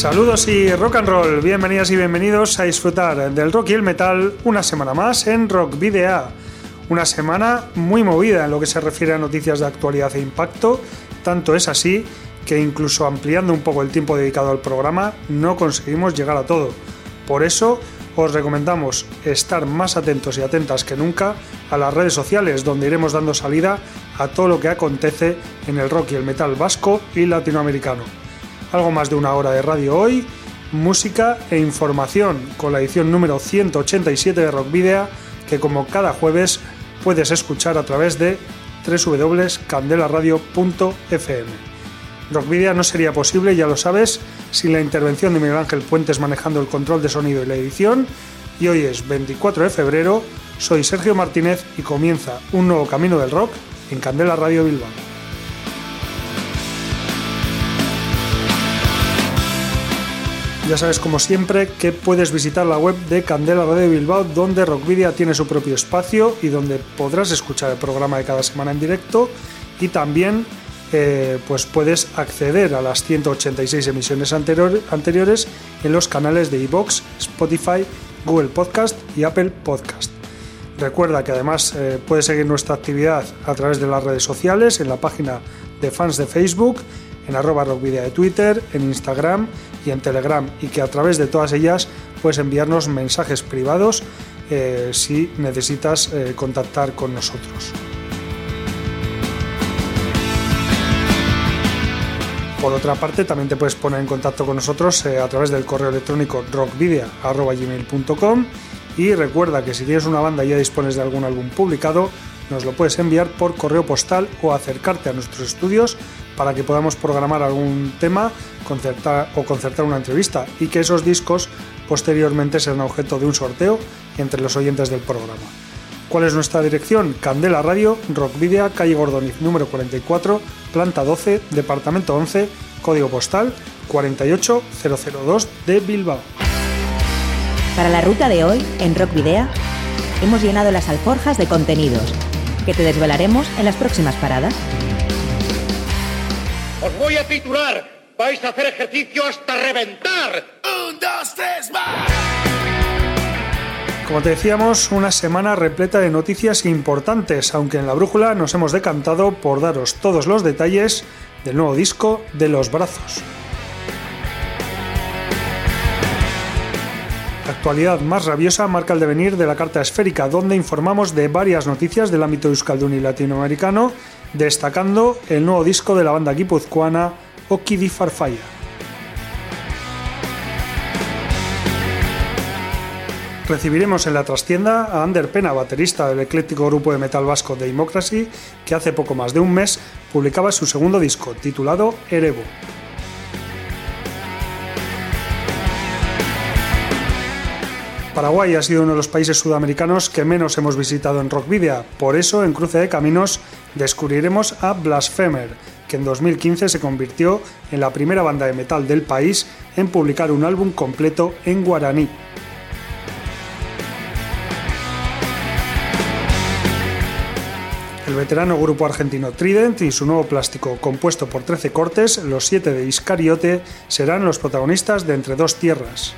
Saludos y rock and roll, bienvenidas y bienvenidos a disfrutar del rock y el metal una semana más en Rock Video. Una semana muy movida en lo que se refiere a noticias de actualidad e impacto, tanto es así que incluso ampliando un poco el tiempo dedicado al programa no conseguimos llegar a todo. Por eso os recomendamos estar más atentos y atentas que nunca a las redes sociales donde iremos dando salida a todo lo que acontece en el rock y el metal vasco y latinoamericano algo más de una hora de radio hoy, música e información con la edición número 187 de Rock Video que como cada jueves puedes escuchar a través de www.candelaradio.fm. Rock Video no sería posible, ya lo sabes, sin la intervención de Miguel Ángel Puentes manejando el control de sonido y la edición. Y hoy es 24 de febrero, soy Sergio Martínez y comienza un nuevo camino del rock en Candela Radio Bilbao. Ya sabes, como siempre, que puedes visitar la web de Candela Radio Bilbao, donde Rockvidia tiene su propio espacio y donde podrás escuchar el programa de cada semana en directo. Y también eh, pues puedes acceder a las 186 emisiones anteriores en los canales de iVoox, Spotify, Google Podcast y Apple Podcast. Recuerda que además eh, puedes seguir nuestra actividad a través de las redes sociales, en la página de fans de Facebook en arroba rockvidia de Twitter, en Instagram y en Telegram y que a través de todas ellas puedes enviarnos mensajes privados eh, si necesitas eh, contactar con nosotros. Por otra parte, también te puedes poner en contacto con nosotros eh, a través del correo electrónico rockvidia.gmail.com y recuerda que si tienes una banda y ya dispones de algún álbum publicado, nos lo puedes enviar por correo postal o acercarte a nuestros estudios para que podamos programar algún tema concertar, o concertar una entrevista y que esos discos posteriormente serán objeto de un sorteo entre los oyentes del programa. ¿Cuál es nuestra dirección? Candela Radio, Rockvidia, calle Gordoniz número 44, planta 12, departamento 11, código postal 48002 de Bilbao. Para la ruta de hoy, en Rockvidea, hemos llenado las alforjas de contenidos que te desvelaremos en las próximas paradas. Os voy a titular. Vais a hacer ejercicio hasta reventar. Un, dos, tres, más. Como te decíamos, una semana repleta de noticias importantes, aunque en la brújula nos hemos decantado por daros todos los detalles del nuevo disco de Los Brazos. Actualidad más rabiosa marca el devenir de la carta esférica, donde informamos de varias noticias del ámbito euskaldun y latinoamericano, destacando el nuevo disco de la banda guipuzcoana Okidi Farfalla. Recibiremos en la trastienda a Ander Pena, baterista del ecléctico grupo de metal vasco Democracy, que hace poco más de un mes publicaba su segundo disco, titulado Erevo. Paraguay ha sido uno de los países sudamericanos que menos hemos visitado en Rockvidia, por eso en Cruce de Caminos descubriremos a Blasphemer, que en 2015 se convirtió en la primera banda de metal del país en publicar un álbum completo en guaraní. El veterano grupo argentino Trident y su nuevo plástico compuesto por 13 cortes, los 7 de Iscariote, serán los protagonistas de Entre dos Tierras.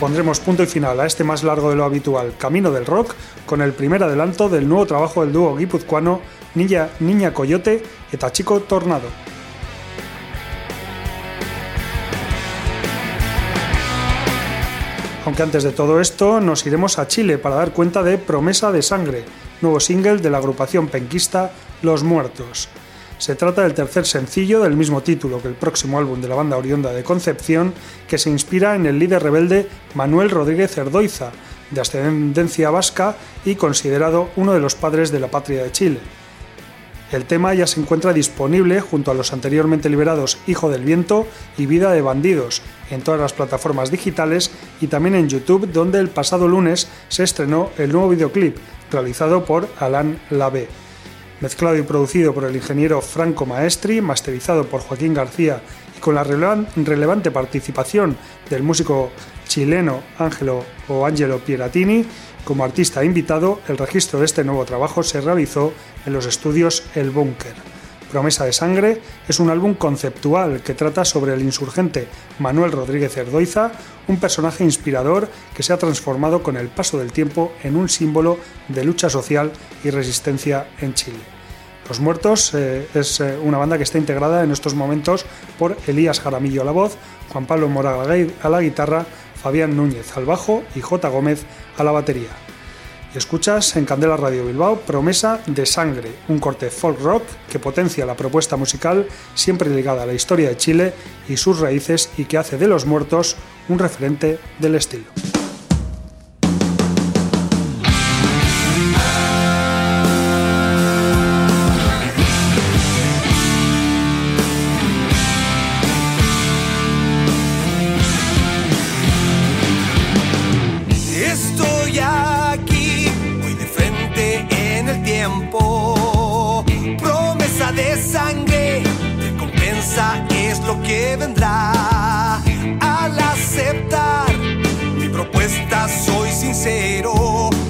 Pondremos punto y final a este más largo de lo habitual Camino del Rock con el primer adelanto del nuevo trabajo del dúo guipuzcoano Niña, Niña Coyote y Tachico Tornado. Aunque antes de todo esto nos iremos a Chile para dar cuenta de Promesa de Sangre, nuevo single de la agrupación penquista Los Muertos. Se trata del tercer sencillo del mismo título que el próximo álbum de la banda Orionda de Concepción, que se inspira en el líder rebelde Manuel Rodríguez Erdoiza, de ascendencia vasca y considerado uno de los padres de la patria de Chile. El tema ya se encuentra disponible junto a los anteriormente liberados Hijo del Viento y Vida de Bandidos en todas las plataformas digitales y también en YouTube donde el pasado lunes se estrenó el nuevo videoclip realizado por Alan Lavé. Mezclado y producido por el ingeniero Franco Maestri, masterizado por Joaquín García y con la relevante participación del músico chileno Angelo o Angelo Pieratini, como artista invitado, el registro de este nuevo trabajo se realizó en los estudios El Búnker. Promesa de Sangre es un álbum conceptual que trata sobre el insurgente Manuel Rodríguez Erdoiza, un personaje inspirador que se ha transformado con el paso del tiempo en un símbolo de lucha social y resistencia en Chile. Los Muertos eh, es eh, una banda que está integrada en estos momentos por Elías Jaramillo a la voz, Juan Pablo Moraga a la guitarra, Fabián Núñez al bajo y J. Gómez a la batería. Y escuchas en Candela Radio Bilbao Promesa de Sangre, un corte folk rock que potencia la propuesta musical siempre ligada a la historia de Chile y sus raíces y que hace de los muertos un referente del estilo.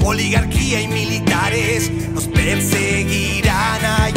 Oligarquía y militares nos perseguirán a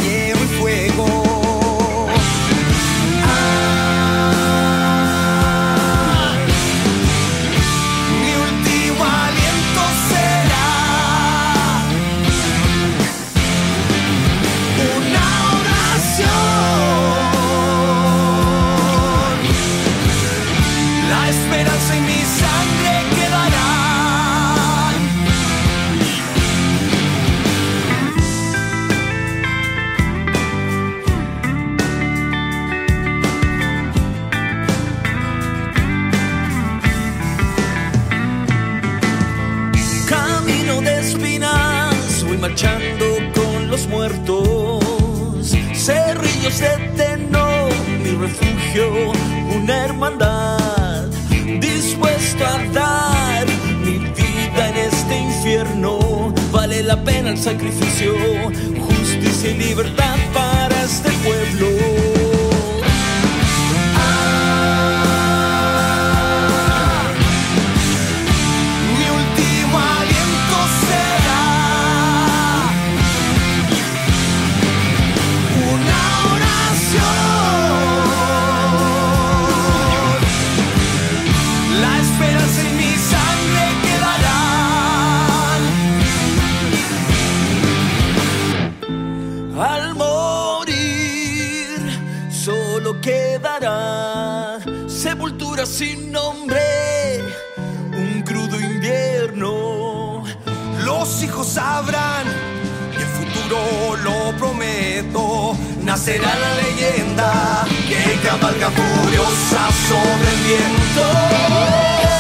sacrificio, justicia y libertad para este pueblo. Sabrán y el futuro lo prometo. Nacerá la leyenda que cabalga furiosa sobre el viento.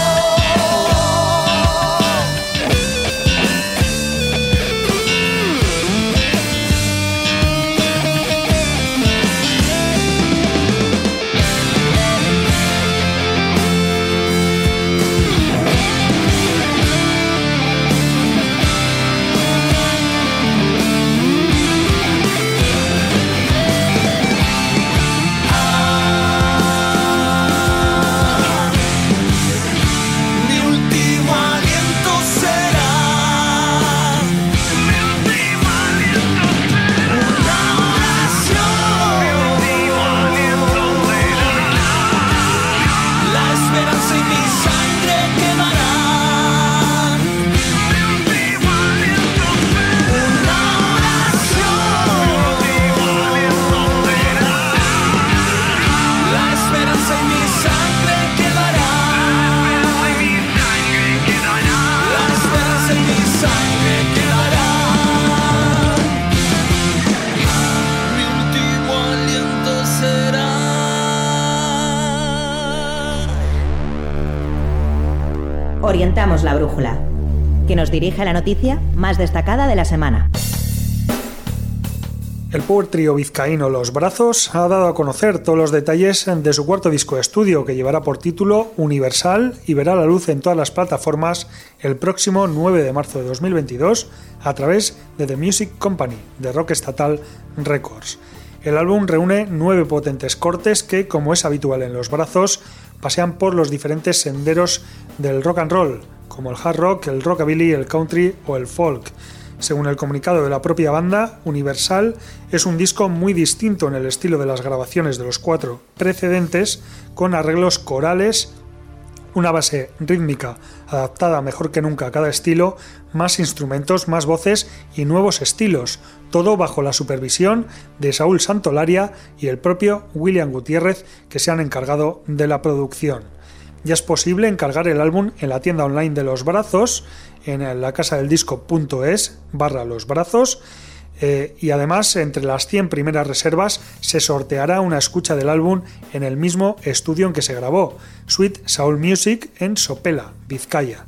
Nos dirige la noticia más destacada de la semana. El power trio vizcaíno Los Brazos ha dado a conocer todos los detalles de su cuarto disco de estudio que llevará por título Universal y verá la luz en todas las plataformas el próximo 9 de marzo de 2022 a través de The Music Company de Rock Estatal Records. El álbum reúne nueve potentes cortes que, como es habitual en Los Brazos, pasean por los diferentes senderos del rock and roll, como el hard rock, el rockabilly, el country o el folk según el comunicado de la propia banda, Universal es un disco muy distinto en el estilo de las grabaciones de los cuatro precedentes, con arreglos corales, una base rítmica adaptada mejor que nunca a cada estilo, más instrumentos, más voces y nuevos estilos, todo bajo la supervisión de Saúl Santolaria y el propio William Gutiérrez que se han encargado de la producción. Ya es posible encargar el álbum en la tienda online de Los Brazos en la casa del disco.es barra los brazos eh, y además entre las 100 primeras reservas se sorteará una escucha del álbum en el mismo estudio en que se grabó, Sweet Soul Music en Sopela, Vizcaya.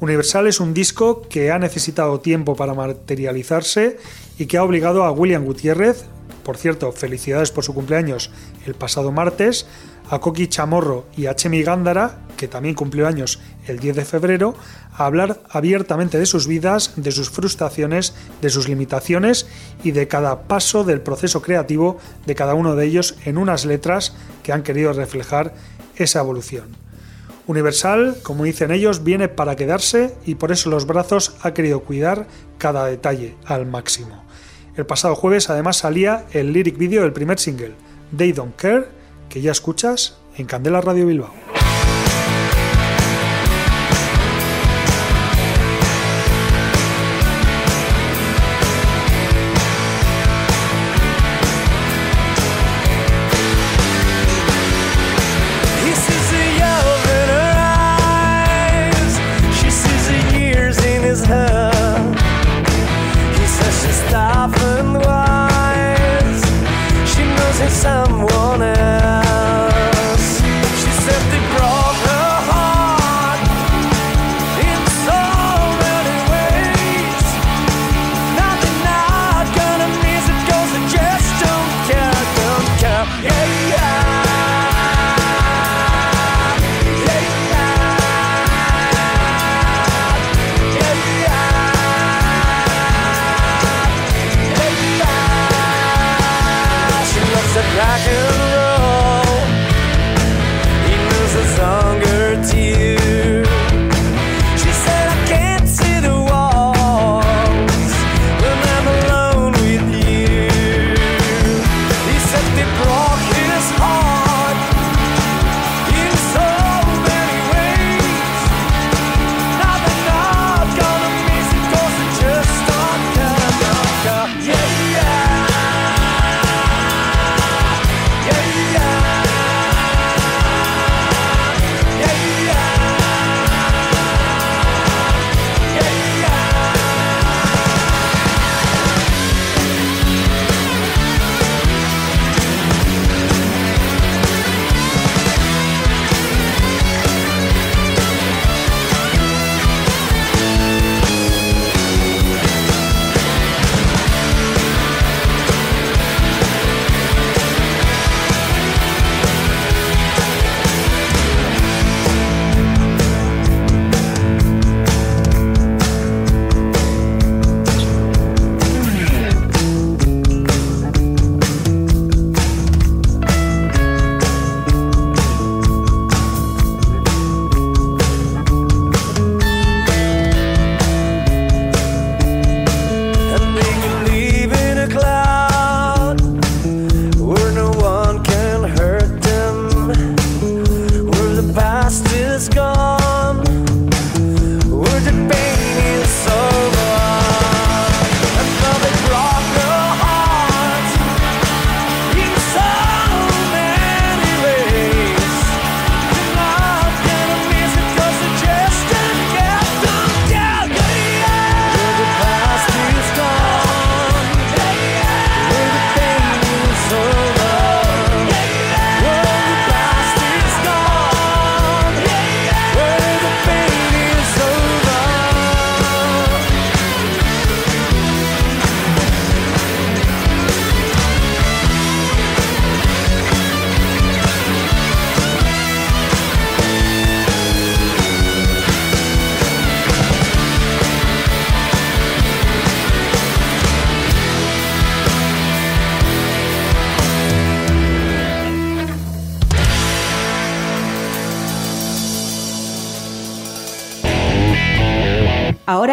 Universal es un disco que ha necesitado tiempo para materializarse y que ha obligado a William Gutiérrez, por cierto, felicidades por su cumpleaños el pasado martes, a Koki Chamorro y a Chemi Gándara, que también cumplió años el 10 de febrero, a hablar abiertamente de sus vidas, de sus frustraciones, de sus limitaciones y de cada paso del proceso creativo de cada uno de ellos en unas letras que han querido reflejar esa evolución. Universal, como dicen ellos, viene para quedarse y por eso los brazos ha querido cuidar cada detalle al máximo. El pasado jueves además salía el lyric video del primer single, They Don't Care, que ya escuchas en Candela Radio Bilbao.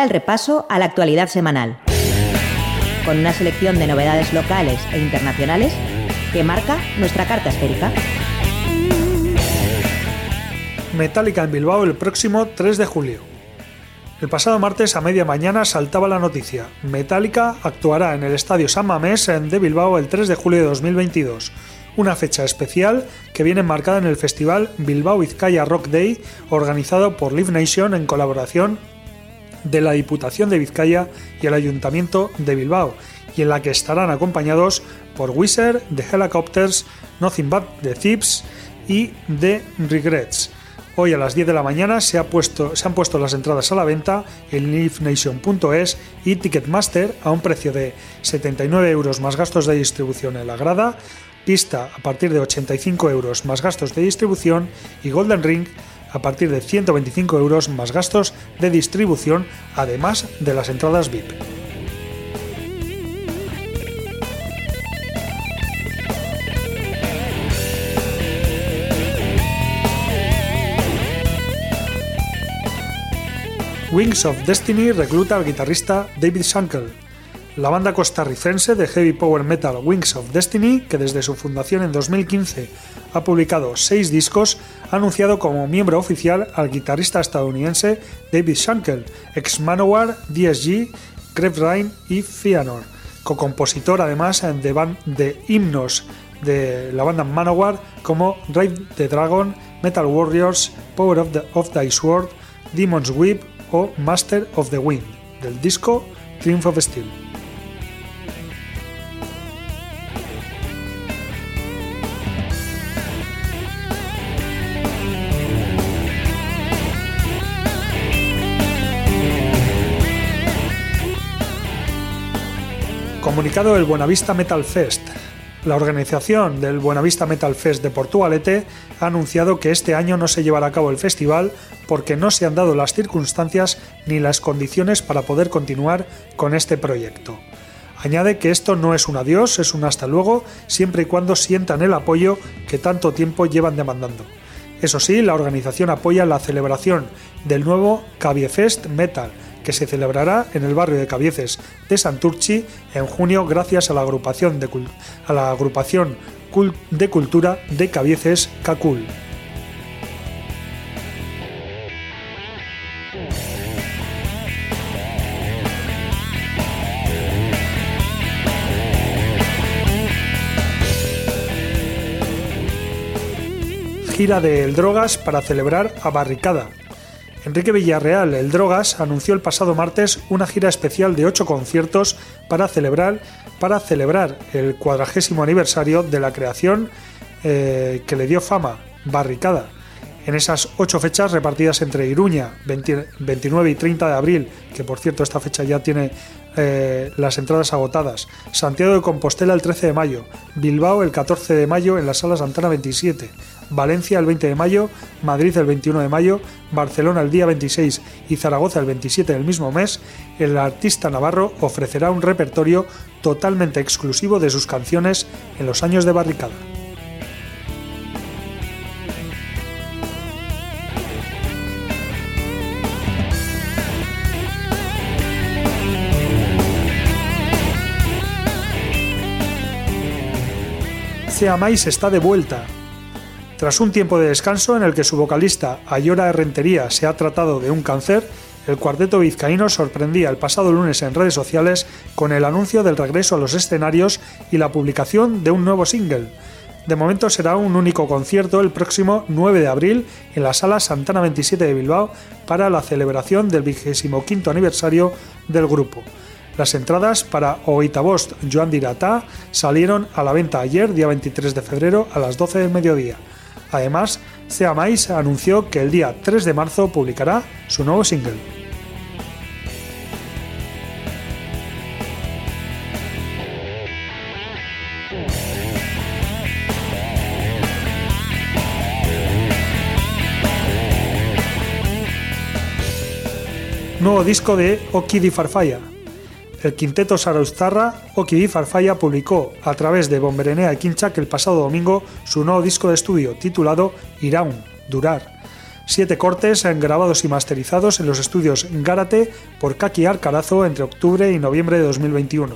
El repaso a la actualidad semanal, con una selección de novedades locales e internacionales que marca nuestra carta esférica. Metallica en Bilbao el próximo 3 de julio. El pasado martes a media mañana saltaba la noticia. Metallica actuará en el Estadio San Mamés de Bilbao el 3 de julio de 2022, una fecha especial que viene marcada en el festival Bilbao Vizcaya Rock Day organizado por Live Nation en colaboración de la Diputación de Vizcaya y el Ayuntamiento de Bilbao, y en la que estarán acompañados por Wizard, The Helicopters, Nothing But The Thieves y The Regrets. Hoy a las 10 de la mañana se, ha puesto, se han puesto las entradas a la venta en livenation.es y Ticketmaster a un precio de 79 euros más gastos de distribución en la grada, pista a partir de 85 euros más gastos de distribución y Golden Ring a partir de 125 euros más gastos de distribución, además de las entradas VIP. Wings of Destiny recluta al guitarrista David Shankel. La banda costarricense de heavy power metal Wings of Destiny, que desde su fundación en 2015 ha publicado seis discos, ha anunciado como miembro oficial al guitarrista estadounidense David Shankel, ex Manowar, DSG, Grave y Fianor, co-compositor además de, de himnos de la banda Manowar como Ride the Dragon, Metal Warriors, Power of, the, Sword, Demon's Whip o Master of the Wind, del disco Triumph of Steel. Comunicado del Buenavista Metal Fest. La organización del Buenavista Metal Fest de Portugalete ha anunciado que este año no se llevará a cabo el festival porque no se han dado las circunstancias ni las condiciones para poder continuar con este proyecto. Añade que esto no es un adiós, es un hasta luego, siempre y cuando sientan el apoyo que tanto tiempo llevan demandando. Eso sí, la organización apoya la celebración del nuevo Cabiefest Metal, que se celebrará en el barrio de Cabieces de Santurchi en junio gracias a la agrupación de, a la agrupación de cultura de Cabieces Cacul. gira de El Drogas para celebrar a Barricada, Enrique Villarreal, el Drogas, anunció el pasado martes una gira especial de ocho conciertos para celebrar, para celebrar el cuadragésimo aniversario de la creación eh, que le dio fama, Barricada. En esas ocho fechas repartidas entre Iruña, 29 y 30 de abril, que por cierto esta fecha ya tiene eh, las entradas agotadas, Santiago de Compostela el 13 de mayo, Bilbao el 14 de mayo en la sala Santana 27, Valencia el 20 de mayo, Madrid el 21 de mayo, Barcelona el día 26 y Zaragoza el 27 del mismo mes, el artista navarro ofrecerá un repertorio totalmente exclusivo de sus canciones en los años de barricada. Seamais está de vuelta, tras un tiempo de descanso en el que su vocalista Ayora Rentería se ha tratado de un cáncer, el cuarteto vizcaíno sorprendía el pasado lunes en redes sociales con el anuncio del regreso a los escenarios y la publicación de un nuevo single. De momento será un único concierto el próximo 9 de abril en la sala Santana 27 de Bilbao para la celebración del 25 aniversario del grupo. Las entradas para Oitabost Joan Dirata salieron a la venta ayer, día 23 de febrero, a las 12 del mediodía. Además, Sea Mais anunció que el día 3 de marzo publicará su nuevo single. Nuevo disco de Okidi Farfalla, el quinteto Saraustarra, Okidi Farfalla, publicó a través de Bomberenea y Kinchak el pasado domingo su nuevo disco de estudio titulado Iraun, Durar. Siete cortes grabados y masterizados en los estudios Gárate por Kaki Arcarazo entre octubre y noviembre de 2021.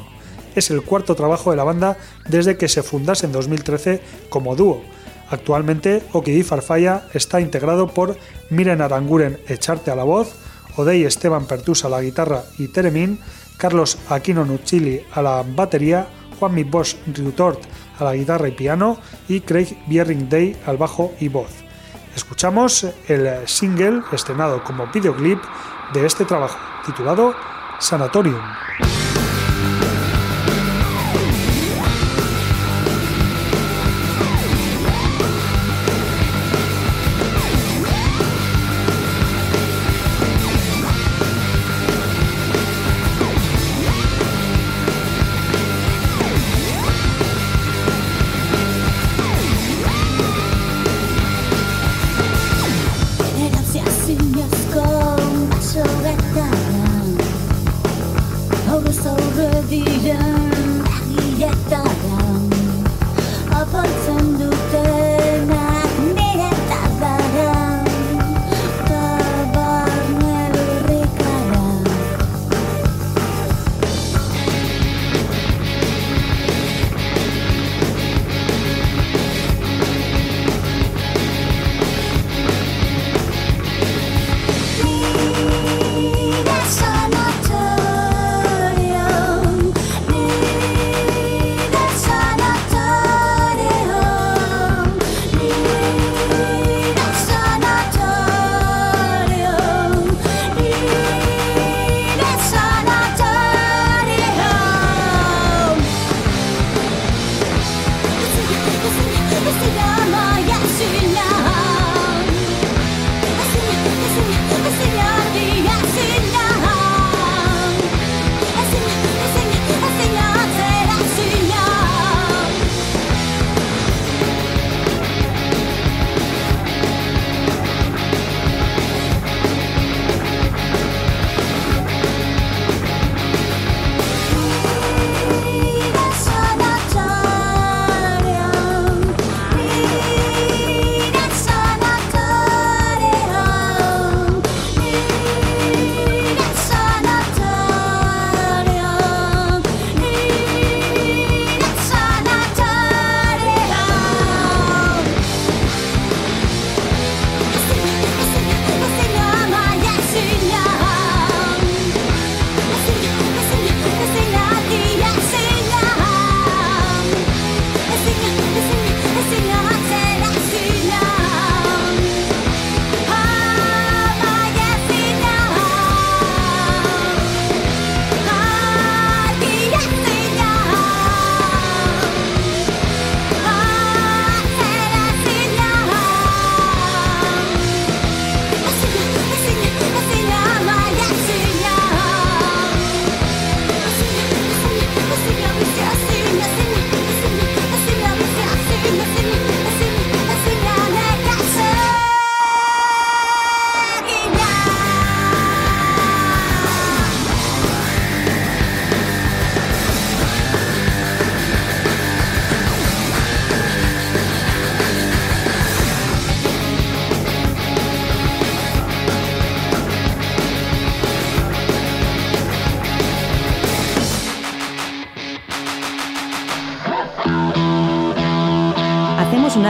Es el cuarto trabajo de la banda desde que se fundase en 2013 como dúo. Actualmente, Okidi Farfalla está integrado por Miren Aranguren Echarte a la voz, Odey Esteban Pertusa a la guitarra y Teremín, Carlos Aquino Nuccili a la batería, Juanmi Bosch Riutort a la guitarra y piano y Craig Biering Day al bajo y voz. Escuchamos el single estrenado como videoclip de este trabajo, titulado Sanatorium.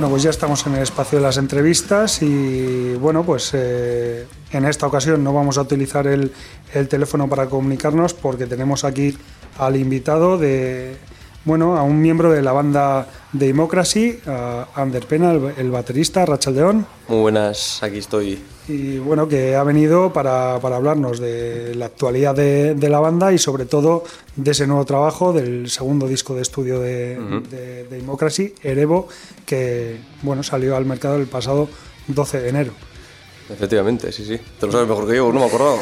Bueno, pues ya estamos en el espacio de las entrevistas y bueno, pues eh, en esta ocasión no vamos a utilizar el, teléfono para comunicarnos porque tenemos aquí al invitado de, bueno, a un miembro de la banda Democracy, a Ander Pena, el, baterista, Rachel Deón. Muy buenas, aquí estoy. Y bueno, que ha venido para, hablarnos de la actualidad de, la banda y sobre todo de ese nuevo trabajo, del segundo disco de estudio de, de Democracy, Erevo, que bueno, salió al mercado el pasado 12 de enero. Efectivamente, sí, sí. Te lo sabes mejor que yo, no me acuerdo.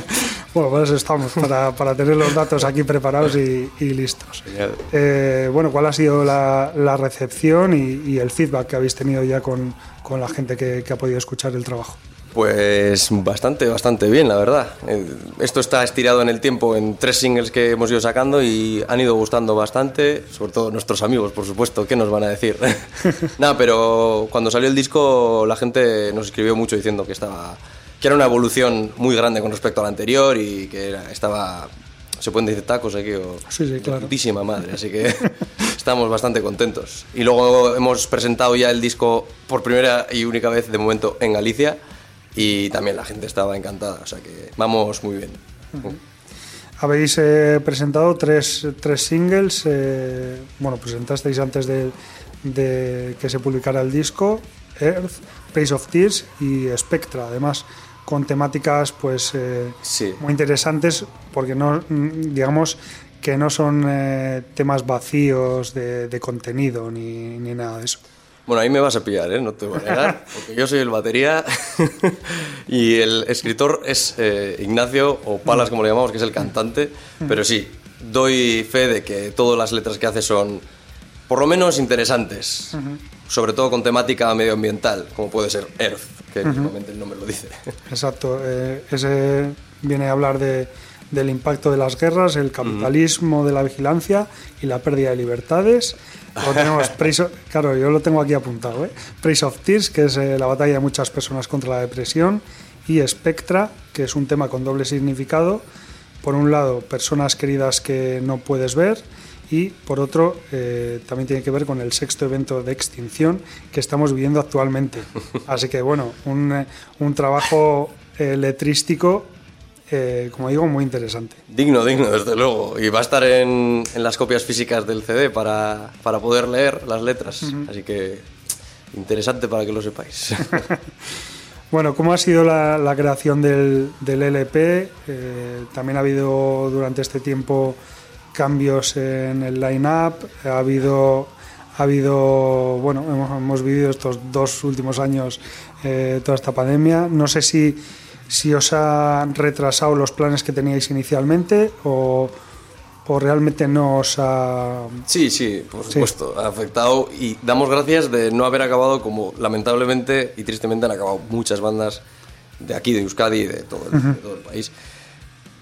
bueno, pues estamos, para, para, tener los datos aquí preparados y, listos. Eh, bueno, ¿cuál ha sido la, la recepción y, el feedback que habéis tenido ya con, con la gente que, que ha podido escuchar el trabajo? Pues bastante, bastante bien, la verdad. Eh, esto está estirado en el tiempo en tres singles que hemos ido sacando y han ido gustando bastante, sobre todo nuestros amigos, por supuesto, ¿qué nos van a decir? Nada, pero cuando salió el disco la gente nos escribió mucho diciendo que estaba que era una evolución muy grande con respecto al anterior y que estaba se pueden decir tacos aquí o sí, sí, claro. putísima madre, así que estamos bastante contentos. Y luego hemos presentado ya el disco por primera y única vez de momento en Galicia y también la gente estaba encantada, o sea que vamos muy bien. Habéis eh, presentado tres, tres singles, eh, bueno, presentasteis antes de, de, que se publicara el disco, Earth, Place of Tears y Spectra, además con temáticas pues eh, muy interesantes porque no digamos que no son temas vacíos de, de contenido ni, ni nada de eso. Bueno, ahí me vas a pillar, ¿eh? no te voy a negar, porque yo soy el batería y el escritor es eh, Ignacio, o Palas como le llamamos, que es el cantante, pero sí, doy fe de que todas las letras que hace son por lo menos interesantes, sobre todo con temática medioambiental, como puede ser Earth, que normalmente el nombre lo dice. Exacto, eh, ese viene a hablar de, del impacto de las guerras, el capitalismo de la vigilancia y la pérdida de libertades tenemos claro, yo lo tengo aquí apuntado. ¿eh? Praise of Tears, que es eh, la batalla de muchas personas contra la depresión, y Spectra, que es un tema con doble significado. Por un lado, personas queridas que no puedes ver, y por otro, eh, también tiene que ver con el sexto evento de extinción que estamos viviendo actualmente. Así que, bueno, un, eh, un trabajo letrístico eh, como digo, muy interesante. Digno, digno, desde luego. Y va a estar en, en las copias físicas del CD para, para poder leer las letras. Así que interesante para que lo sepáis. bueno, ¿cómo ha sido la, la creación del, del LP? Eh, también ha habido durante este tiempo cambios en el line-up, ha habido ha habido, bueno, hemos, hemos vivido estos dos últimos años eh, toda esta pandemia. No sé si si os han retrasado los planes que teníais inicialmente o, o realmente no os ha... Sí, sí, por supuesto, ha afectado y damos gracias de no haber acabado como lamentablemente y tristemente han acabado muchas bandas de aquí, de Euskadi y de todo el, país,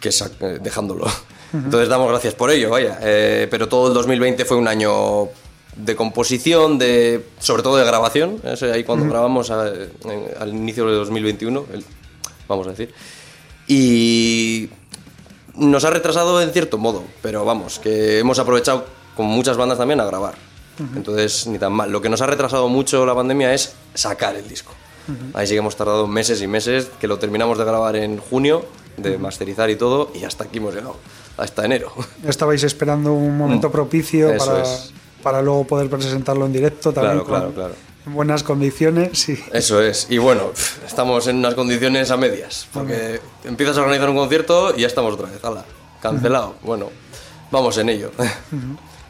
que eh, dejándolo. Entonces damos gracias por ello, vaya. Eh, pero todo el 2020 fue un año de composición, de sobre todo de grabación. ahí cuando grabamos al inicio de 2021, el vamos a decir. Y nos ha retrasado en cierto modo, pero vamos, que hemos aprovechado, como muchas bandas también, a grabar. Entonces, ni tan mal. Lo que nos ha retrasado mucho la pandemia es sacar el disco. Ahí sí que hemos tardado meses y meses, que lo terminamos de grabar en junio, de masterizar y todo, y hasta aquí hemos llegado, hasta enero. Estabais esperando un momento mm. propicio para, para luego poder presentarlo en directo también. Claro, claro, claro en buenas condiciones, sí. Eso es. Y bueno, estamos en unas condiciones a medias, porque empiezas a organizar un concierto y ya estamos otra vez, ala, cancelado. Bueno, vamos en ello.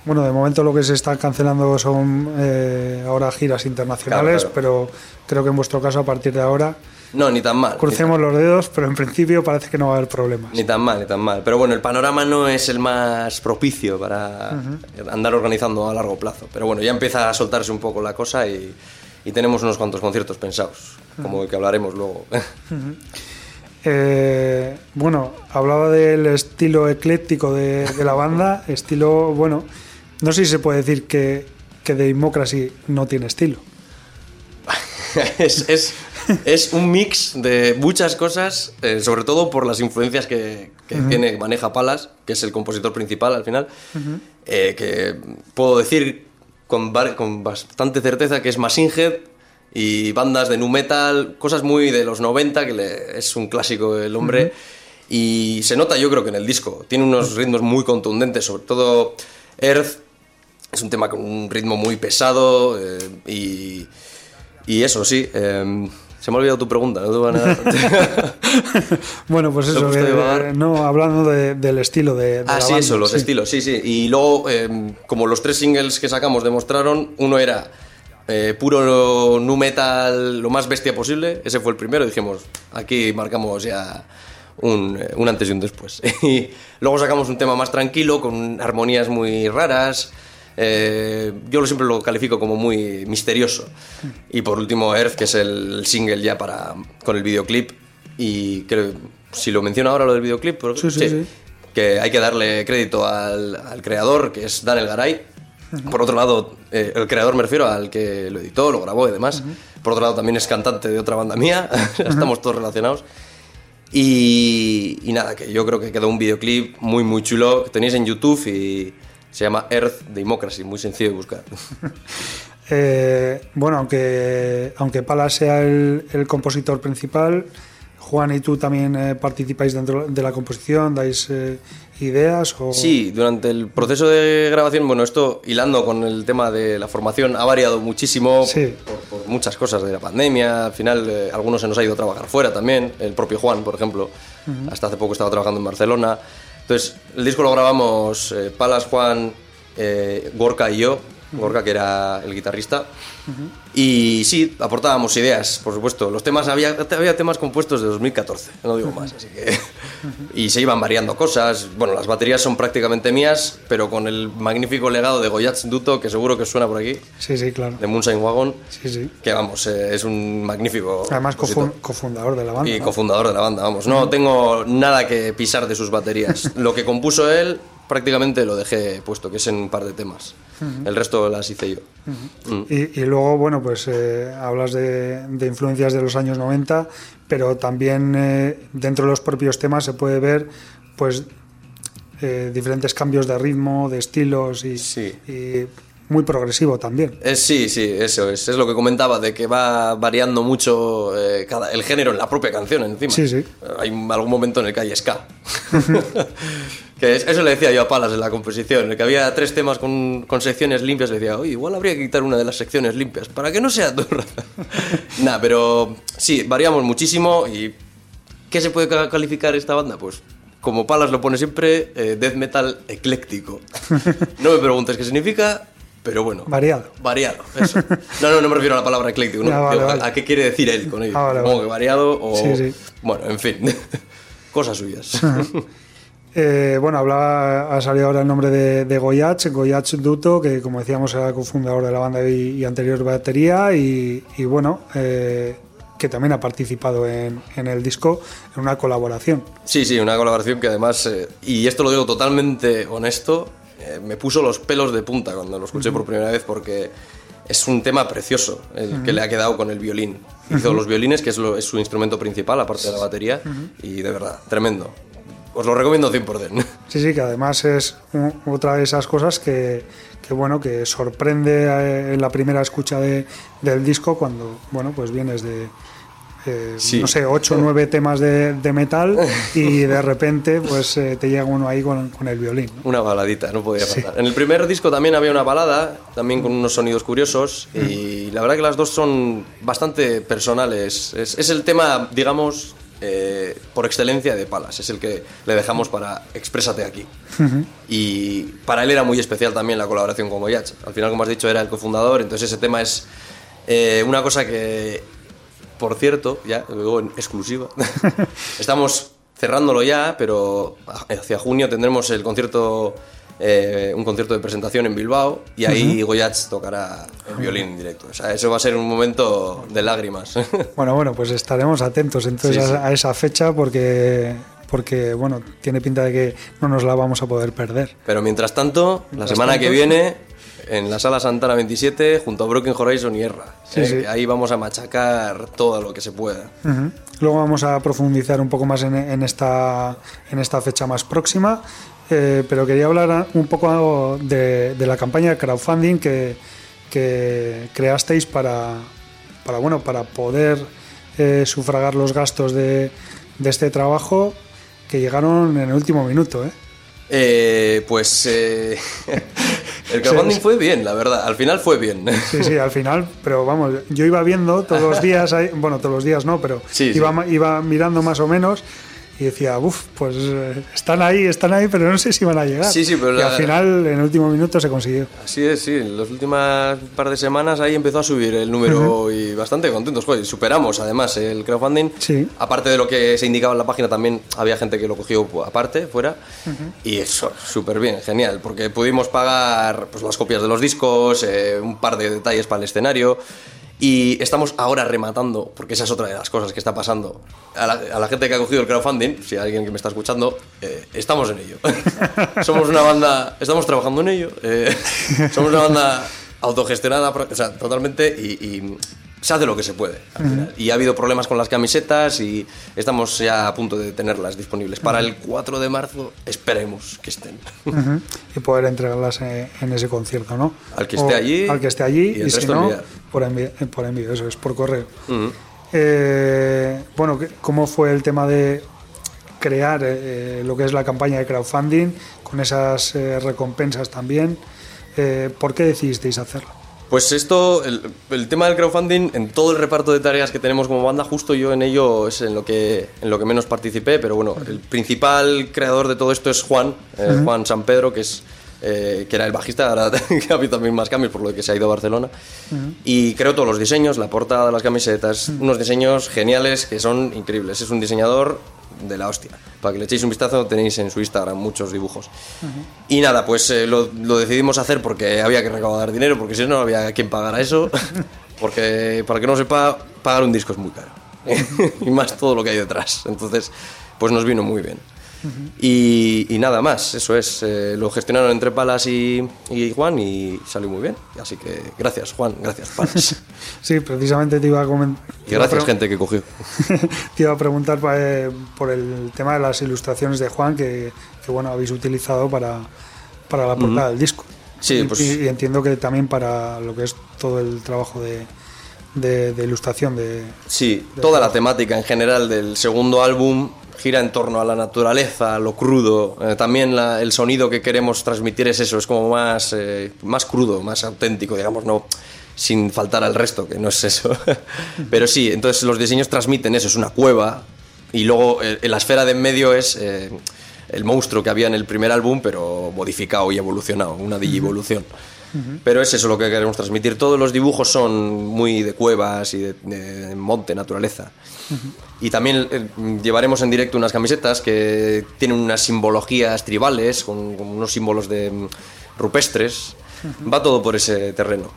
Bueno, de momento lo que se está cancelando son eh, ahora giras internacionales, pero creo que en vuestro caso a partir de ahora no, ni tan mal. Crucemos los dedos, pero en principio parece que no va a haber problemas. Ni tan mal, ni tan mal. Pero bueno, el panorama no es el más propicio para andar organizando a largo plazo. Pero bueno, ya empieza a soltarse un poco la cosa y, tenemos unos cuantos conciertos pensados, como el que hablaremos luego. Eh, bueno, hablaba del estilo ecléctico de, la banda, estilo, bueno, no sé si se puede decir que, que Democracy no tiene estilo. es, es un mix de muchas cosas, eh, sobre todo por las influencias que, tiene, maneja Palas, que es el compositor principal al final, eh, que puedo decir con, con, bastante certeza que es Machine Head y bandas de nu metal, cosas muy de los 90, que es un clásico el hombre. Y se nota, yo creo que en el disco. Tiene unos ritmos muy contundentes, sobre todo Earth. Es un tema con un ritmo muy pesado eh, y, y, eso, sí. Eh, se me ha olvidado tu pregunta, no te van a... bueno, pues eso, eh, no, hablando de, del estilo de, de Ah, sí, eso, los estilos, sí, sí. Y luego, eh, como los tres singles que sacamos demostraron, uno era eh, puro nu metal, lo más bestia posible, ese fue el primero, dijimos, aquí marcamos ya un, eh, un antes y un después. y luego sacamos un tema más tranquilo, con armonías muy raras, eh, yo lo siempre lo califico como muy misterioso. Y por último, Earth, que es el single ya para, con el videoclip. Y creo, si lo menciono ahora lo del videoclip, pero, sí, sí, sí, que hay que darle crédito al, al, creador, que es Daniel Garay. Por otro lado, eh, el creador me refiero al que lo editó, lo grabó y demás. Por otro lado, también es cantante de otra banda mía. Estamos todos relacionados. Y, y, nada, que yo creo que quedó un videoclip muy, muy chulo. Que tenéis en YouTube y se llama Earth Democracy, muy sencillo de buscar. eh, bueno, aunque, aunque Pala sea el, el, compositor principal, Juan y tú también eh, participáis dentro de la composición, dais eh, ideas o... Sí, durante el proceso de grabación, bueno, esto hilando con el tema de la formación ha variado muchísimo sí. por, por, muchas cosas de la pandemia, al final eh, algunos se nos ha ido a trabajar fuera también, el propio Juan, por ejemplo, uh -huh. hasta hace poco estaba trabajando en Barcelona, entonces el disco lo grabamos eh, Palas, Juan, eh, Gorka y yo, Gorka que era el guitarrista, uh -huh. y sí, aportábamos ideas, por supuesto, los temas, había, había temas compuestos de 2014, no digo más, así que... y se iban variando cosas, bueno, las baterías son prácticamente mías, pero con el magnífico legado de Goyats Duto, que seguro que suena por aquí. Sí, sí, claro. De Moonshine Wagon. Sí, sí. Que vamos, eh, es un magnífico. Además, cofundador de la banda. Y ¿no? cofundador de la banda, vamos. No tengo nada que pisar de sus baterías. Lo que compuso él, prácticamente lo dejé puesto, que es en un par de temas. Uh -huh. El resto las hice yo. Uh -huh. mm. y, y, luego, bueno, pues eh, hablas de, de, influencias de los años 90, pero también eh, dentro de los propios temas se puede ver, pues, eh, diferentes cambios de ritmo, de estilos y, sí. y muy progresivo también. Eh, sí, sí, eso es. Es lo que comentaba, de que va variando mucho eh, cada, el género en la propia canción encima. Sí, sí. Hay algún momento en el que hay ska. que es, eso le decía yo a Palas en la composición, en el que había tres temas con, con secciones limpias, le decía, oye, igual habría que quitar una de las secciones limpias, para que no sea todo Nah, pero sí, variamos muchísimo y ¿qué se puede calificar esta banda? Pues como Palas lo pone siempre, eh, death metal ecléctico. no me preguntes qué significa, pero bueno. Variado. Variado, eso. No, no, no me refiero a la palabra ecléctico. No, vale, Digo, vale. ¿A qué quiere decir él con ello? Ah, vale, Como que variado o. Sí, sí. Bueno, en fin. Cosas suyas. eh, bueno, hablaba, ha salido ahora el nombre de, de Goyach, Goyach Duto, que como decíamos era cofundador de la banda y, y anterior batería, y, y bueno, eh, que también ha participado en, en, el disco en una colaboración. Sí, sí, una colaboración que además, eh, y esto lo digo totalmente honesto, eh, me puso los pelos de punta cuando lo escuché uh -huh. por primera vez porque es un tema precioso el uh -huh. que le ha quedado con el violín. Hizo uh -huh. los violines, que es, lo, es, su instrumento principal, aparte de la batería, y de verdad, tremendo. Os lo recomiendo 100%. Sí, sí, que además es otra de esas cosas que, que bueno, que sorprende eh, en la primera escucha de, del disco cuando, bueno, pues vienes de, eh, sí. no sé, 8 o 9 temas de, de, metal y de repente pues eh, te llega uno ahí con, con el violín. ¿no? Una baladita, no podía faltar. Sí. En el primer disco también había una balada, también con unos sonidos curiosos mm. y la verdad que las dos son bastante personales. Es, es el tema, digamos, eh, por excelencia de Palas, es el que le dejamos para Exprésate aquí. Uh -huh. Y para él era muy especial también la colaboración con Goyach. Al final, como has dicho, era el cofundador, entonces ese tema es eh, una cosa que, por cierto, ya luego en exclusiva, estamos cerrándolo ya, pero hacia junio tendremos el concierto eh, un concierto de presentación en Bilbao y ahí uh -huh. Goyach tocará el violín en directo. O sea, eso va a ser un momento de lágrimas. Bueno, bueno, pues estaremos atentos entonces sí, sí. A, esa fecha porque porque bueno, tiene pinta de que no nos la vamos a poder perder. Pero mientras tanto, la semana tanto, que viene en la sala Santana 27 junto a Broken Horizon y Erra. Sí, eh, sí. Ahí vamos a machacar todo lo que se pueda. Uh -huh. Luego vamos a profundizar un poco más en, en, esta, en esta fecha más próxima. Eh, pero quería hablar un poco de, de la campaña de crowdfunding que, que creasteis para, para, bueno, para poder eh, sufragar los gastos de, de este trabajo. que llegaron en el último minuto, ¿eh? Eh, pues eh, el crowdfunding fue bien, la verdad. Al final fue bien. Sí, sí, al final, pero vamos, yo iba viendo todos los días, bueno, todos los días no, pero Sí, iba, sí. ma- iba mirando más o menos y decía, uff, pues eh, están ahí, están ahí, pero no sé si van a llegar. Sí, sí, pero y la- al final, en el último minuto se consiguió. Así es, sí. En las últimas par de semanas ahí empezó a subir el número y bastante contentos. Joder, superamos además el crowdfunding. Sí. Aparte de lo que se indicaba en la página, también había gente que lo cogió aparte, fuera. Y eso, súper bien, genial. Porque pudimos pagar pues, las copias de los discos, eh, un par de detalles para el escenario. Y estamos ahora rematando, porque esa es otra de las cosas que está pasando. A la, a la gente que ha cogido el crowdfunding, si hay alguien que me está escuchando, eh, estamos en ello. somos una banda, estamos trabajando en ello. eh, somos una banda autogestionada, o sea, totalmente, y, y se hace lo que se puede. al final. Y ha habido problemas con las camisetas y estamos ya a punto de tenerlas disponibles. Para el 4 de marzo, esperemos que estén. Y poder entregarlas en, en ese concierto, ¿no? Al que esté allí Al que esté allí y y, si no, enviar. por envío, eh, por envío, eso es, por correo. Eh, bueno, ¿qué- ¿cómo fue el tema de crear eh, lo que es la campaña de crowdfunding con esas eh, recompensas también? Eh, ¿Por qué decidisteis hacerlo? Pues esto, el, el tema del crowdfunding, en todo el reparto de tareas que tenemos como banda, justo yo en ello es en lo que, en lo que menos participé, pero bueno, el principal creador de todo esto es Juan, eh, Juan San Pedro, que es eh, que era el bajista, ahora que ha habido también más cambios por lo que se ha ido a Barcelona, y creó todos los diseños, la portada, las camisetas, unos diseños geniales que son increíbles. Es un diseñador de la hostia. Para que le echéis un vistazo tenéis en su Instagram muchos dibujos. Y nada, pues eh, lo, lo decidimos hacer porque había que recaudar dinero, porque si no, no había quien pagara eso. Porque, para que no sepa, pagar un disco es muy caro. y más todo lo que hay detrás. Entonces, pues nos vino muy bien. Y, y nada más, eso es. eh, lo gestionaron entre Palas y, y Juan y salió muy bien. Así que gracias, Juan, gracias, Palas. Sí, precisamente te iba a comentar. y gracias, gente que cogió. te iba a preguntar eh, por el tema de las ilustraciones de Juan que, que, bueno habéis utilizado para, para la portada del disco. Sí, Y- pues- y, entiendo que también para lo que es todo el trabajo de, de- de ilustración de Sí, toda la temática en general del segundo álbum gira en torno a la naturaleza, a lo crudo. Eh, también la- el sonido que queremos transmitir es eso, es como más, eh, más crudo, más auténtico, digamos, no sin faltar al resto, que no es eso. Pero sí, entonces los diseños transmiten eso, es una cueva. Y luego eh, en la esfera de en medio es el monstruo que había en el primer álbum, pero modificado y evolucionado, una Pero es eso lo que queremos transmitir. Todos los dibujos son muy de cuevas y de, de monte, naturaleza. Y también eh, llevaremos en directo unas camisetas que tienen unas simbologías tribales, con, con unos símbolos de mm, rupestres. Va todo por ese terreno.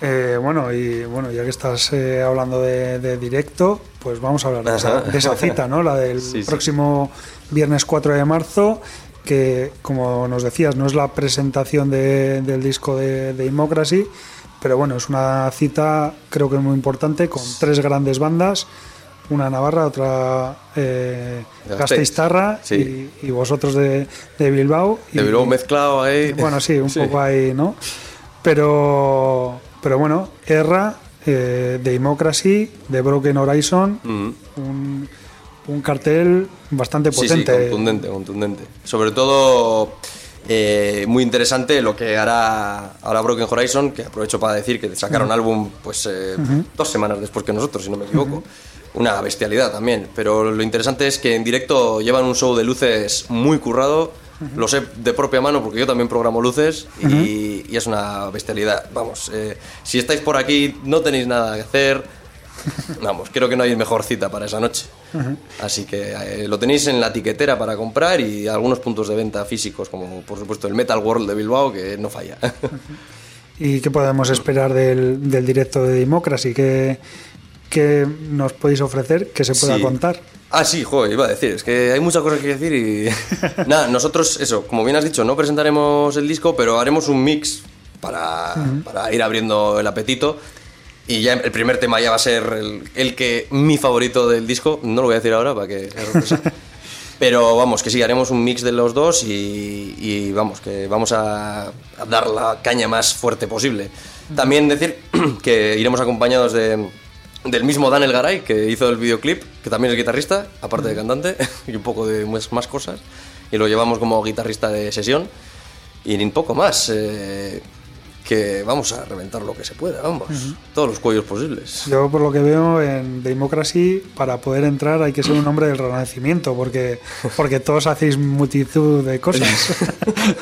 Eh, bueno, y bueno, ya que estás eh, hablando de, de directo, pues vamos a hablar de esa, Ajá. de esa cita, ¿no? La del Sí, sí. próximo viernes 4 de marzo, que como nos decías, no es la presentación de- del disco de, de Democracy, pero bueno, es una cita creo que muy importante con tres grandes bandas. Una Navarra, otra eh, Gasteiztarra Sí. y, y vosotros de, de Bilbao. Y- De Bilbao mezclado ahí. bueno, sí, un Sí. poco ahí, ¿no? Pero, pero bueno, Erra, eh, Democracy, de Broken Horizon, Ujú. un, un cartel bastante Sí, sí, potente. contundente, contundente. Sobre todo, eh, muy interesante lo que hará ahora Broken Horizon, que aprovecho para decir que sacaron álbum pues eh, dos semanas después que nosotros, si no me equivoco. Una bestialidad también. Pero lo interesante es que en directo llevan un show de luces muy currado. Lo sé de propia mano porque yo también programo luces y, y es una bestialidad. Vamos, eh, si estáis por aquí, no tenéis nada que hacer. Vamos, creo que no hay mejor cita para esa noche. Así que eh, lo tenéis en la tiquetera para comprar y algunos puntos de venta físicos, como por supuesto el Metal World de Bilbao, que no falla. ¿Y qué podemos esperar del, del directo de Democracy? ¿Qué, qué nos podéis ofrecer que se pueda Sí. contar? Ah, sí, joder, iba a decir, es que hay muchas cosas que decir y... Nada, nosotros, eso, como bien has dicho, no presentaremos el disco, pero haremos un mix para, para ir abriendo el apetito. Y ya el primer tema ya va a ser el, el que mi favorito del disco, no lo voy a decir ahora para que. Pero vamos, que sí, haremos un mix de los dos y, y vamos, que vamos a, a dar la caña más fuerte posible. También decir que iremos acompañados de del mismo Daniel Garay, que hizo el videoclip, que también es guitarrista, aparte de cantante, y un poco de más, más cosas. Y lo llevamos como guitarrista de sesión. Y ni un poco más. eh, que vamos a reventar lo que se pueda, vamos. Todos los cuellos posibles. Yo por lo que veo en Democracy, para poder entrar hay que ser un hombre del renacimiento, porque, porque todos hacéis multitud de cosas.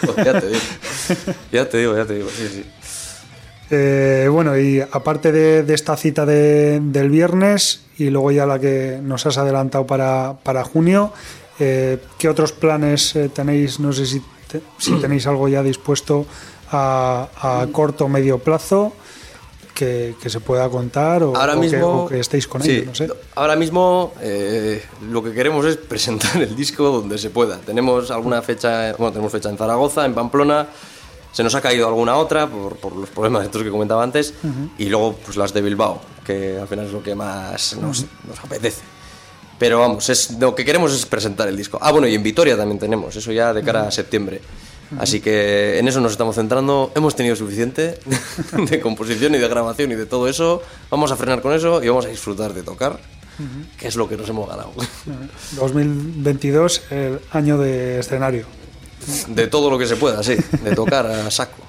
Pues ya te digo. Ya te digo, ya te digo. Sí, sí. Eh, bueno, y aparte de, de esta cita de- del viernes y luego ya la que nos has adelantado para, para junio, eh, ¿qué otros planes eh, tenéis? No sé si, te- si tenéis algo ya dispuesto a, a corto o medio plazo que, que se pueda contar o, Ahora o que, mismo. o que estéis con sí, ello, no sé. Ahora mismo eh, lo que queremos es presentar el disco donde se pueda. Tenemos alguna fecha, bueno, tenemos fecha en Zaragoza, en Pamplona. Se nos ha caído alguna otra por, por los problemas estos que comentaba antes. Y luego, pues las de Bilbao, que al final es lo que más nos, nos apetece. Pero vamos, es, lo que queremos es presentar el disco. Ah, bueno, y en Vitoria también tenemos, eso ya de cara a septiembre. Así que en eso nos estamos centrando. Hemos tenido suficiente de composición y de grabación y de todo eso. Vamos a frenar con eso y vamos a disfrutar de tocar, que es lo que nos hemos ganado. 2022, el año de escenario. De todo lo que se pueda, sí, de tocar a saco.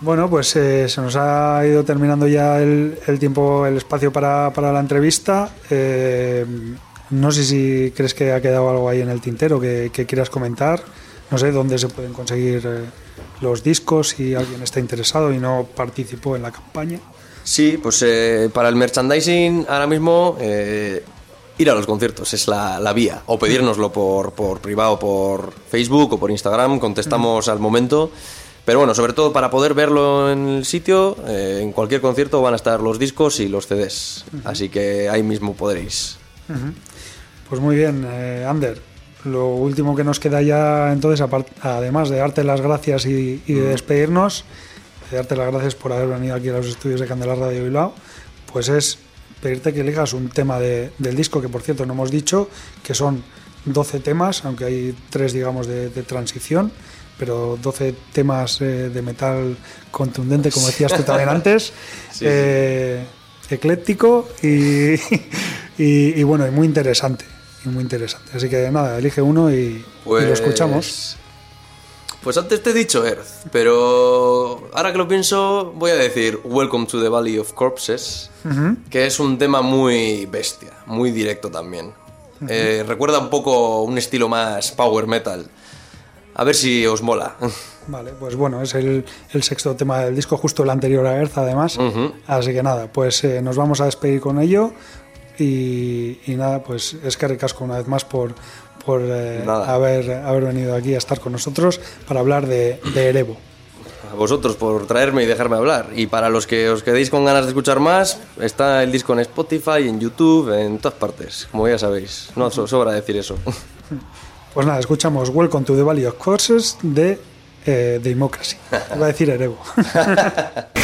Bueno, pues eh, se nos ha ido terminando ya el, el tiempo, el espacio para, para la entrevista. Eh, no sé si crees que ha quedado algo ahí en el tintero que, que quieras comentar. No sé dónde se pueden conseguir eh, los discos si alguien está interesado y no participó en la campaña. Sí, pues eh, para el merchandising ahora mismo eh, ir a los conciertos es la, la vía. O pedírnoslo por, por privado, por Facebook o por Instagram, contestamos al momento. Pero bueno, sobre todo para poder verlo en el sitio, eh, en cualquier concierto van a estar los discos y los CDs. Así que ahí mismo podréis. Pues muy bien, Ander. Lo último que nos queda ya entonces, además de darte las gracias y, y de despedirnos, de darte las gracias por haber venido aquí a los estudios de Candela Radio Bilbao, pues es pedirte que elijas un tema de- del disco, que por cierto no hemos dicho, que son 12 temas, aunque hay tres, digamos, de, de transición, pero 12 temas eh, de metal contundente, como decías tú también antes. sí. Eh, ecléctico y, y, y bueno, y muy interesante. Y muy interesante. Así que nada, elige uno y, y Pues- lo escuchamos. Pues antes te he dicho Earth, pero ahora que lo pienso voy a decir Welcome to the Valley of Corpses, que es un tema muy bestia, muy directo también. Eh, recuerda un poco un estilo más power metal. A ver si os mola. Vale, pues bueno, es el, el sexto tema del disco, justo el anterior a Earth, además. Así que nada, pues eh, nos vamos a despedir con ello. Y, y nada, pues es que recasco una vez más por, por eh, haber, haber venido aquí a estar con nosotros para hablar de, de Erevo. A vosotros por traerme y dejarme hablar. Y para los que os quedéis con ganas de escuchar más, está el disco en Spotify, en YouTube, en todas partes, como ya sabéis. No so- sobra decir eso. Pues nada, escuchamos Welcome to the Valley of Courses de eh, Democracy. Iba a decir Erevo.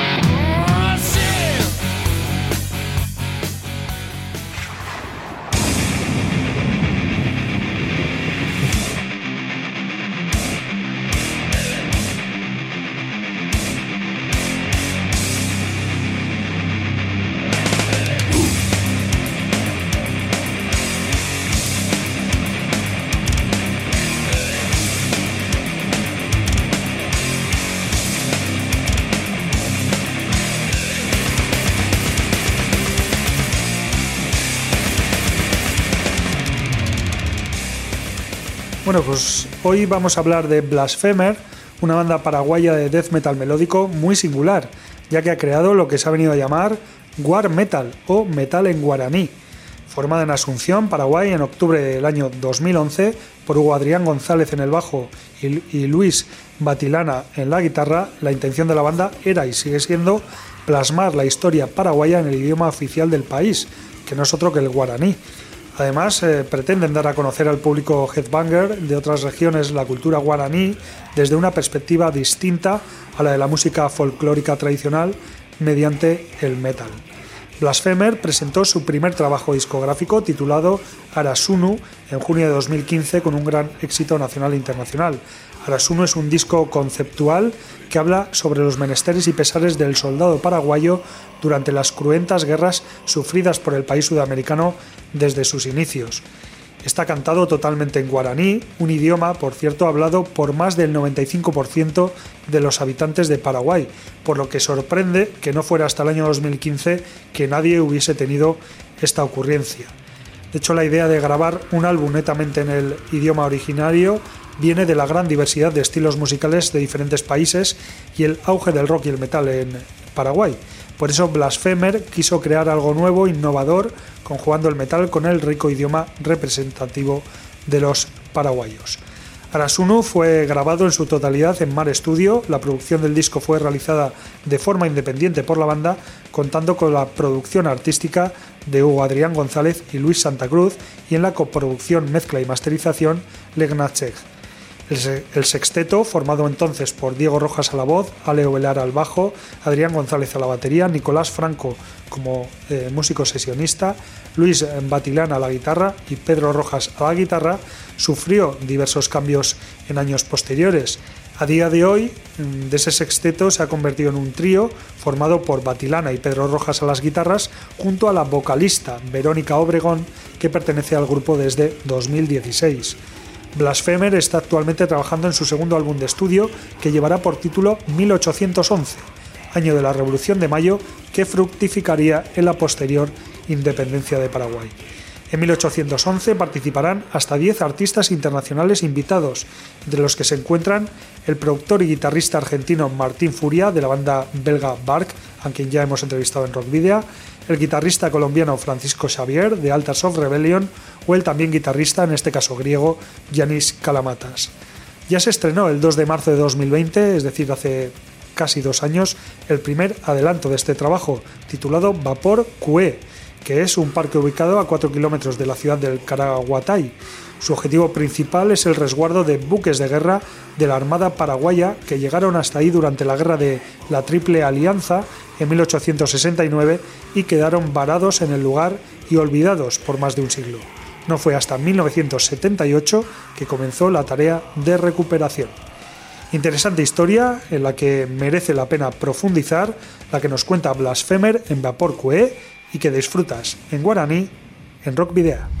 Bueno, pues hoy vamos a hablar de Blasphemer, una banda paraguaya de death metal melódico muy singular, ya que ha creado lo que se ha venido a llamar War Metal o Metal en Guaraní. Formada en Asunción, Paraguay, en octubre del año 2011 por Hugo Adrián González en el bajo y Luis Batilana en la guitarra, la intención de la banda era y sigue siendo plasmar la historia paraguaya en el idioma oficial del país, que no es otro que el guaraní Además, eh, pretenden dar a conocer al público headbanger de otras regiones la cultura guaraní desde una perspectiva distinta a la de la música folclórica tradicional mediante el metal. Blasphemer presentó su primer trabajo discográfico titulado Arasunu en junio de 2015 con un gran éxito nacional e internacional. Arasunu es un disco conceptual que habla sobre los menesteres y pesares del soldado paraguayo durante las cruentas guerras sufridas por el país sudamericano desde sus inicios. Está cantado totalmente en guaraní, un idioma, por cierto, hablado por más del 95% de los habitantes de Paraguay, por lo que sorprende que no fuera hasta el año 2015 que nadie hubiese tenido esta ocurrencia. De hecho, la idea de grabar un álbum netamente en el idioma originario viene de la gran diversidad de estilos musicales de diferentes países y el auge del rock y el metal en Paraguay. Por eso Blasphemer quiso crear algo nuevo, innovador, conjugando el metal con el rico idioma representativo de los paraguayos. Arasunu fue grabado en su totalidad en Mar Studio, la producción del disco fue realizada de forma independiente por la banda, contando con la producción artística de Hugo Adrián González y Luis Santa Cruz y en la coproducción, mezcla y masterización Legnachek. El sexteto, formado entonces por Diego Rojas a la voz, Aleo Velar al bajo, Adrián González a la batería, Nicolás Franco como eh, músico sesionista, Luis Batilán a la guitarra y Pedro Rojas a la guitarra, sufrió diversos cambios en años posteriores. A día de hoy, mm, de ese sexteto se ha convertido en un trío formado por Batilana y Pedro Rojas a las guitarras, junto a la vocalista Verónica Obregón, que pertenece al grupo desde 2016. Blasphemer está actualmente trabajando en su segundo álbum de estudio, que llevará por título 1811. año de la Revolución de Mayo, que fructificaría en la posterior independencia de Paraguay. En 1811 participarán hasta 10 artistas internacionales invitados, entre los que se encuentran el productor y guitarrista argentino Martín Furia de la banda belga Bark, a quien ya hemos entrevistado en Rock Video, el guitarrista colombiano Francisco Xavier de Altars of Rebellion o el también guitarrista, en este caso griego, Yanis Kalamatas. Ya se estrenó el 2 de marzo de 2020, es decir, hace casi dos años, el primer adelanto de este trabajo, titulado Vapor QE, que es un parque ubicado a 4 kilómetros de la ciudad del Caraguatay. Su objetivo principal es el resguardo de buques de guerra de la Armada Paraguaya que llegaron hasta ahí durante la guerra de la Triple Alianza en 1869 y quedaron varados en el lugar y olvidados por más de un siglo. No fue hasta 1978 que comenzó la tarea de recuperación. Interesante historia en la que merece la pena profundizar, la que nos cuenta Blasphemer en Vapor QE y que disfrutas en guaraní en Rock Video.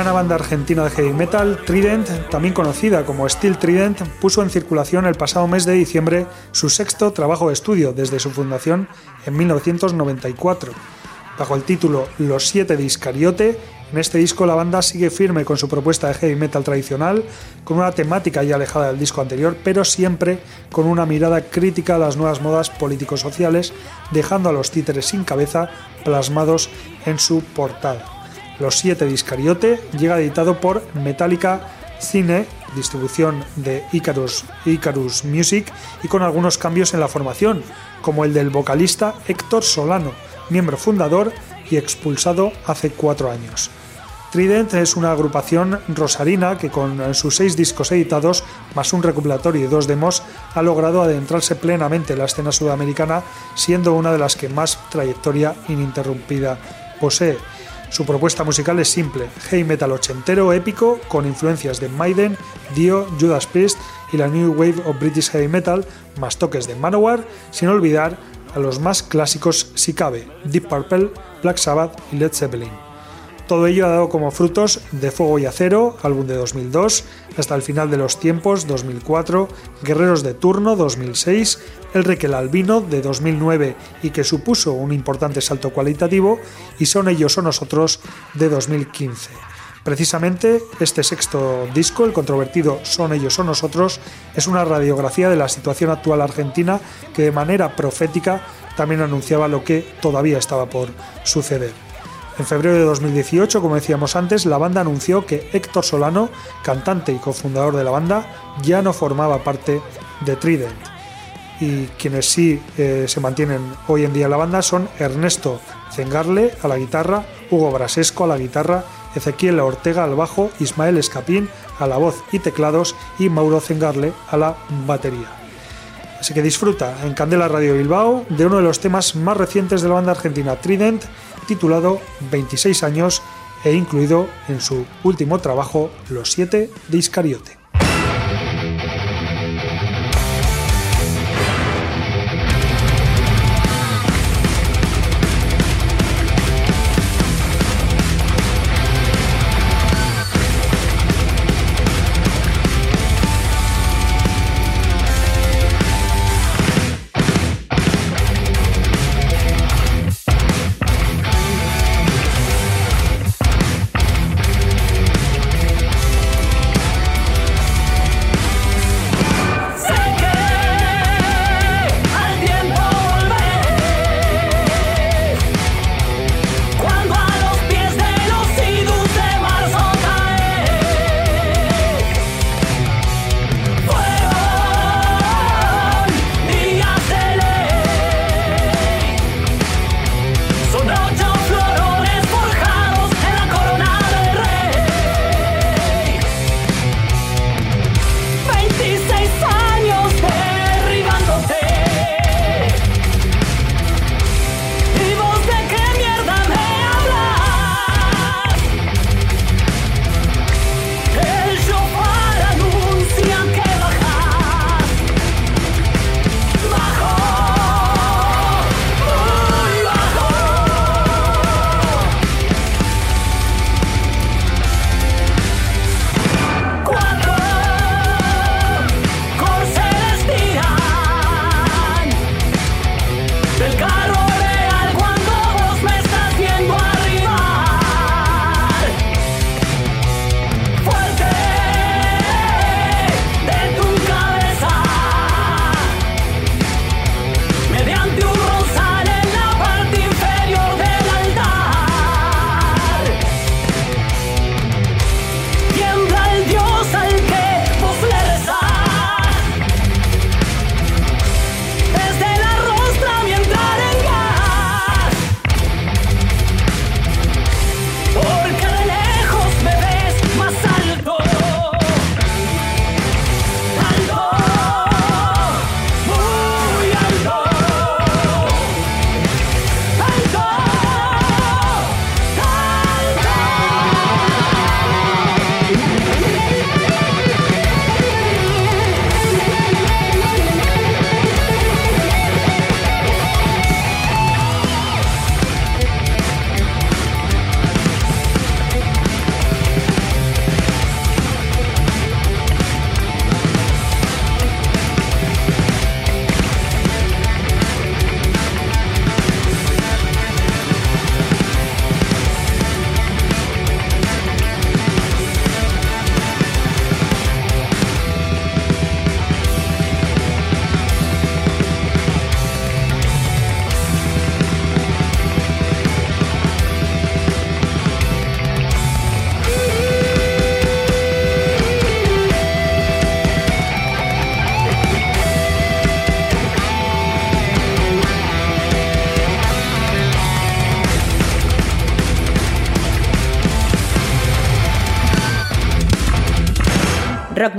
Veterana banda argentina de heavy metal, Trident, también conocida como Steel Trident, puso en circulación el pasado mes de diciembre su sexto trabajo de estudio desde su fundación en 1994. Bajo el título Los Siete de Iscariote, en este disco la banda sigue firme con su propuesta de heavy metal tradicional, con una temática ya alejada del disco anterior, pero siempre con una mirada crítica a las nuevas modas político-sociales, dejando a los títeres sin cabeza plasmados en su portada. Los siete de Iscariote llega editado por Metallica Cine, distribución de Icarus, Icarus Music, y con algunos cambios en la formación, como el del vocalista Héctor Solano, miembro fundador y expulsado hace cuatro años. Trident es una agrupación rosarina que con sus seis discos editados, más un recopilatorio y dos demos, ha logrado adentrarse plenamente en la escena sudamericana, siendo una de las que más trayectoria ininterrumpida posee. Su propuesta musical es simple, heavy metal ochentero épico con influencias de Maiden, Dio, Judas Priest y la New Wave of British Heavy Metal, más toques de Manowar, sin olvidar a los más clásicos si cabe, Deep Purple, Black Sabbath y Led Zeppelin. Todo ello ha dado como frutos De Fuego y Acero, álbum de 2002, Hasta el final de los tiempos, 2004, Guerreros de Turno, 2006, El Requel Albino, de 2009 y que supuso un importante salto cualitativo, y Son ellos o nosotros, de 2015. Precisamente este sexto disco, el controvertido Son ellos o nosotros, es una radiografía de la situación actual argentina que de manera profética también anunciaba lo que todavía estaba por suceder. En febrero de 2018, como decíamos antes, la banda anunció que Héctor Solano, cantante y cofundador de la banda, ya no formaba parte de Trident. Y quienes sí eh, se mantienen hoy en día en la banda son Ernesto Zengarle a la guitarra, Hugo Brasesco a la guitarra, Ezequiel Ortega al bajo, Ismael Escapín a la voz y teclados y Mauro Zengarle a la batería. Así que disfruta en Candela Radio Bilbao de uno de los temas más recientes de la banda argentina Trident titulado 26 años e incluido en su último trabajo Los siete de Iscariote.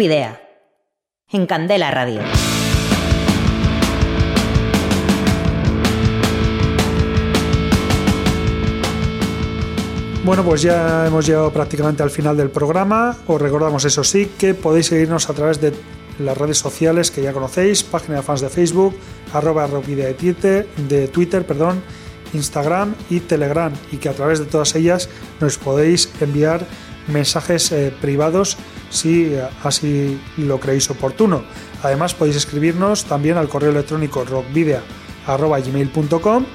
Video. En Candela Radio. Bueno, pues ya hemos llegado prácticamente al final del programa. Os recordamos, eso sí, que podéis seguirnos a través de las redes sociales que ya conocéis, página de fans de Facebook, arroba de Twitter, de Twitter, perdón, Instagram y Telegram, y que a través de todas ellas nos podéis enviar mensajes eh, privados si así lo creéis oportuno. Además podéis escribirnos también al correo electrónico rockvidea.gmail.com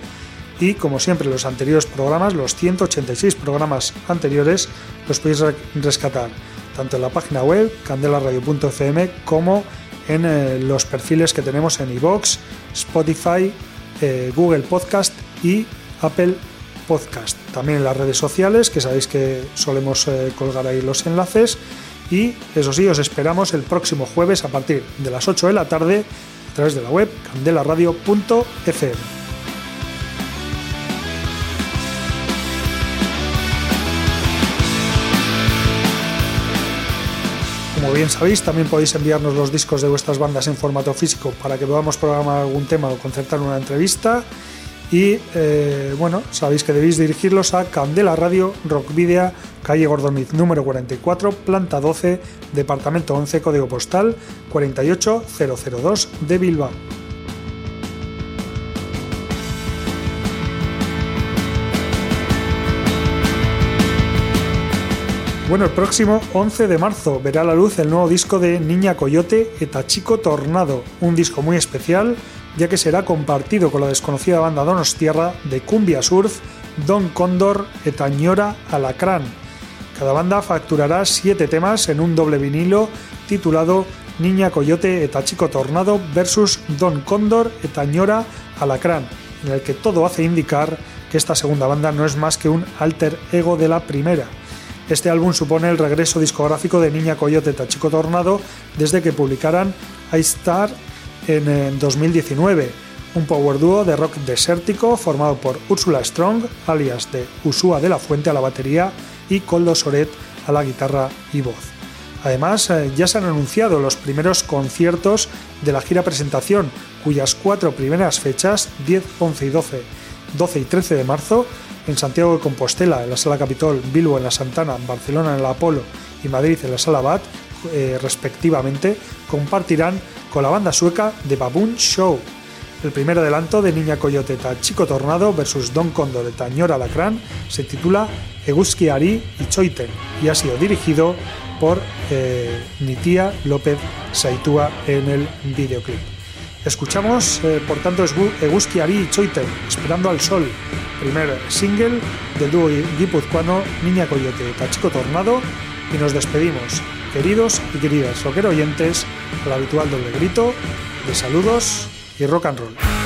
y como siempre los anteriores programas, los 186 programas anteriores, los podéis rescatar tanto en la página web candelaradio.fm como en eh, los perfiles que tenemos en iVoox, Spotify, eh, Google Podcast y Apple Podcast. También en las redes sociales, que sabéis que solemos eh, colgar ahí los enlaces. Y eso sí, os esperamos el próximo jueves a partir de las 8 de la tarde a través de la web candelaradio.fm. Como bien sabéis, también podéis enviarnos los discos de vuestras bandas en formato físico para que podamos programar algún tema o concertar una entrevista. Y eh, bueno, sabéis que debéis dirigirlos a Candela Radio Rock Video, calle Gordoniz número 44, planta 12, departamento 11, código postal 48002 de Bilbao. Bueno, el próximo 11 de marzo verá la luz el nuevo disco de Niña Coyote Etachico Tornado, un disco muy especial ya que será compartido con la desconocida banda Donostierra de Cumbia Surf, Don Cóndor Etañora Alacrán. Cada banda facturará siete temas en un doble vinilo titulado Niña Coyote Etachico Tornado versus Don Cóndor Etañora Alacrán, en el que todo hace indicar que esta segunda banda no es más que un alter ego de la primera. Este álbum supone el regreso discográfico de Niña Coyote Tachico Tornado desde que publicaran I Star en 2019, un power duo de rock desértico formado por Úrsula Strong, alias de Usua de la Fuente a la batería y Coldo Soret a la guitarra y voz. Además, eh, ya se han anunciado los primeros conciertos de la gira presentación, cuyas cuatro primeras fechas, 10, 11 y 12, 12 y 13 de marzo, en Santiago de Compostela, en la Sala Capitol, Bilbo en la Santana, Barcelona en el Apolo y Madrid en la Sala Bat, eh, respectivamente, compartirán con la banda sueca The Baboon Show. El primer adelanto de Niña Coyoteta Chico Tornado versus Don Condor de Tañora Lacrán se titula Eguski Ari y Choiten y ha sido dirigido por eh, Nitia López Saitúa en el videoclip. Escuchamos, eh, por tanto, Eguski Ari y Choiten, Esperando al Sol, primer single del dúo guipuzcoano Niña Coyote Tachico Tornado, y nos despedimos, queridos y queridas rockero oyentes, al habitual doble grito de saludos y rock and roll.